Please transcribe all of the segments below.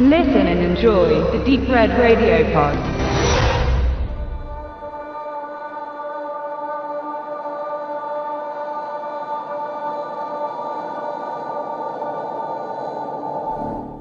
Listen and enjoy the Deep Red Radio Pod.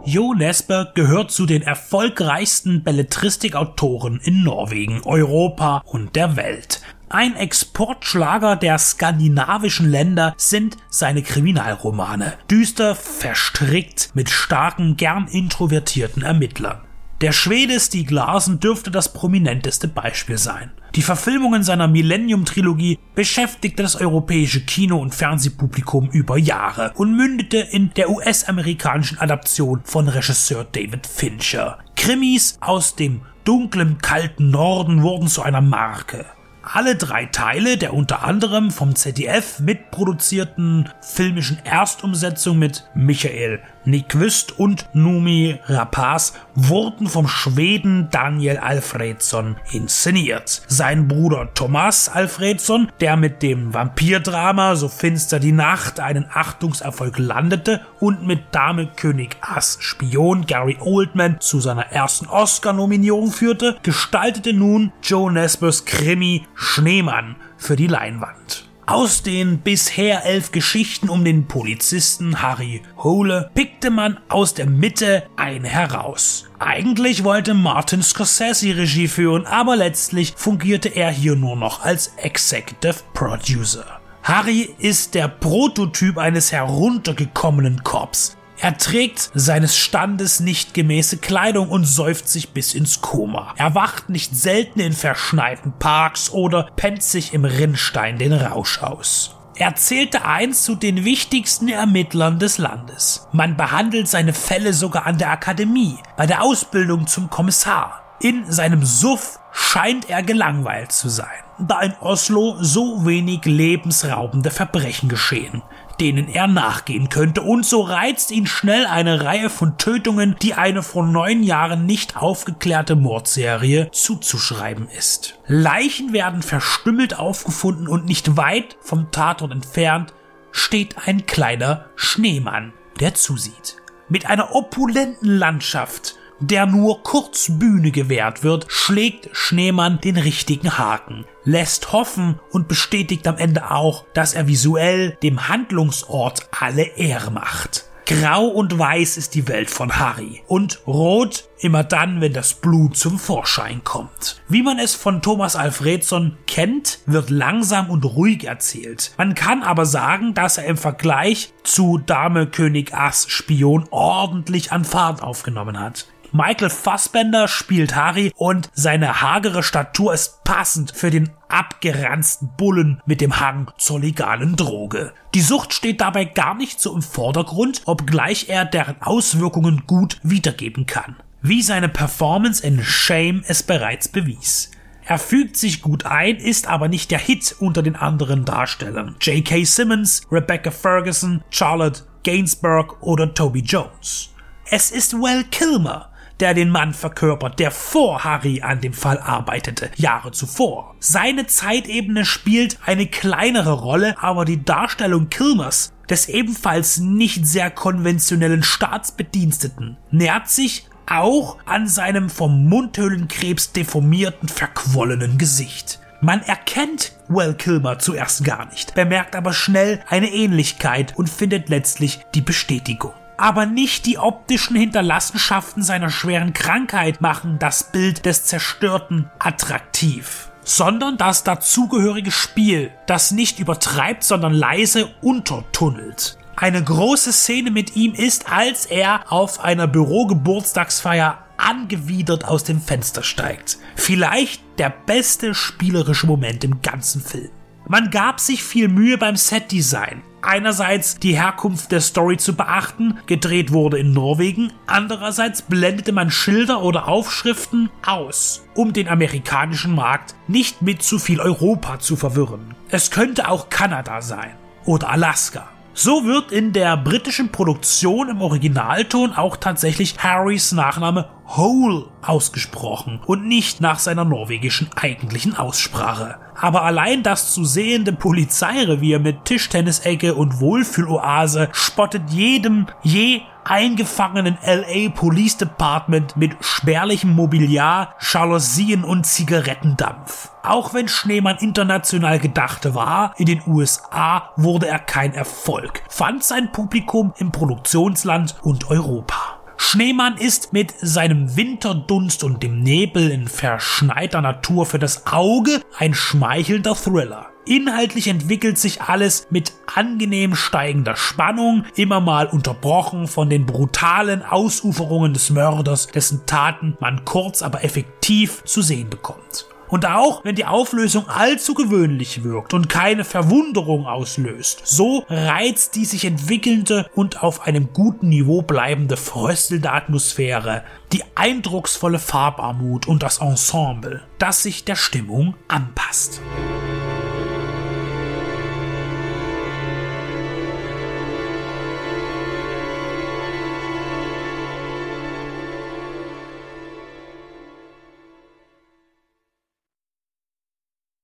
Jo Nesbø gehört zu den erfolgreichsten Belletristikautoren in Norwegen, Europa und der Welt. Ein Exportschlager der skandinavischen Länder sind seine Kriminalromane, düster verstrickt mit starken, gern introvertierten Ermittlern. Der Schwede Stieg Larsen dürfte das prominenteste Beispiel sein. Die Verfilmungen seiner Millennium-Trilogie beschäftigte das europäische Kino- und Fernsehpublikum über Jahre und mündete in der US-amerikanischen Adaption von Regisseur David Fincher. Krimis aus dem dunklen, kalten Norden wurden zu einer Marke. Alle drei Teile der unter anderem vom ZDF mitproduzierten filmischen Erstumsetzung mit Michael Nyqvist und Numi Rapaz wurden vom Schweden Daniel Alfredsson inszeniert. Sein Bruder Thomas Alfredsson, der mit dem Vampirdrama So finster die Nacht einen Achtungserfolg landete und mit Dame König Ass Spion Gary Oldman zu seiner ersten Oscar-Nominierung führte, gestaltete nun Joe Nesbers Krimi Schneemann für die Leinwand. Aus den bisher elf Geschichten um den Polizisten Harry Hole pickte man aus der Mitte eine heraus. Eigentlich wollte Martin Scorsese Regie führen, aber letztlich fungierte er hier nur noch als Executive Producer. Harry ist der Prototyp eines heruntergekommenen Cops, er trägt seines Standes nicht gemäße Kleidung und säuft sich bis ins Koma. Er wacht nicht selten in verschneiten Parks oder pennt sich im Rinnstein den Rausch aus. Er zählte einst zu den wichtigsten Ermittlern des Landes. Man behandelt seine Fälle sogar an der Akademie, bei der Ausbildung zum Kommissar. In seinem Suff scheint er gelangweilt zu sein, da in Oslo so wenig lebensraubende Verbrechen geschehen denen er nachgehen könnte, und so reizt ihn schnell eine Reihe von Tötungen, die eine vor neun Jahren nicht aufgeklärte Mordserie zuzuschreiben ist. Leichen werden verstümmelt aufgefunden und nicht weit vom Tatort entfernt steht ein kleiner Schneemann, der zusieht. Mit einer opulenten Landschaft der nur kurz Bühne gewährt wird, schlägt Schneemann den richtigen Haken, lässt hoffen und bestätigt am Ende auch, dass er visuell dem Handlungsort alle Ehre macht. Grau und weiß ist die Welt von Harry und rot immer dann, wenn das Blut zum Vorschein kommt. Wie man es von Thomas Alfredson kennt, wird langsam und ruhig erzählt. Man kann aber sagen, dass er im Vergleich zu Dame König Ass Spion ordentlich an Fahrt aufgenommen hat. Michael Fassbender spielt Harry und seine hagere Statur ist passend für den abgeranzten Bullen mit dem Hang zur legalen Droge. Die Sucht steht dabei gar nicht so im Vordergrund, obgleich er deren Auswirkungen gut wiedergeben kann. Wie seine Performance in Shame es bereits bewies. Er fügt sich gut ein, ist aber nicht der Hit unter den anderen Darstellern. J.K. Simmons, Rebecca Ferguson, Charlotte Gainsbourg oder Toby Jones. Es ist Well Kilmer, der den Mann verkörpert, der vor Harry an dem Fall arbeitete, Jahre zuvor. Seine Zeitebene spielt eine kleinere Rolle, aber die Darstellung Kilmers, des ebenfalls nicht sehr konventionellen Staatsbediensteten, nährt sich auch an seinem vom Mundhöhlenkrebs deformierten, verquollenen Gesicht. Man erkennt Well Kilmer zuerst gar nicht, bemerkt aber schnell eine Ähnlichkeit und findet letztlich die Bestätigung aber nicht die optischen Hinterlassenschaften seiner schweren Krankheit machen das Bild des Zerstörten attraktiv, sondern das dazugehörige Spiel, das nicht übertreibt, sondern leise untertunnelt. Eine große Szene mit ihm ist, als er auf einer Bürogeburtstagsfeier angewidert aus dem Fenster steigt. Vielleicht der beste spielerische Moment im ganzen Film. Man gab sich viel Mühe beim Setdesign einerseits die Herkunft der Story zu beachten, gedreht wurde in Norwegen, andererseits blendete man Schilder oder Aufschriften aus, um den amerikanischen Markt nicht mit zu viel Europa zu verwirren. Es könnte auch Kanada sein oder Alaska. So wird in der britischen Produktion im Originalton auch tatsächlich Harrys Nachname Hole ausgesprochen und nicht nach seiner norwegischen eigentlichen Aussprache. Aber allein das zu sehende Polizeirevier mit Tischtennisecke und Wohlfühloase spottet jedem je eingefangenen LA Police Department mit spärlichem Mobiliar, Jalousien und Zigarettendampf. Auch wenn Schneemann international gedacht war, in den USA wurde er kein Erfolg, fand sein Publikum im Produktionsland und Europa. Schneemann ist mit seinem Winterdunst und dem Nebel in verschneiter Natur für das Auge ein schmeichelnder Thriller. Inhaltlich entwickelt sich alles mit angenehm steigender Spannung, immer mal unterbrochen von den brutalen Ausuferungen des Mörders, dessen Taten man kurz aber effektiv zu sehen bekommt. Und auch wenn die Auflösung allzu gewöhnlich wirkt und keine Verwunderung auslöst, so reizt die sich entwickelnde und auf einem guten Niveau bleibende fröstelnde Atmosphäre, die eindrucksvolle Farbarmut und das Ensemble, das sich der Stimmung anpasst.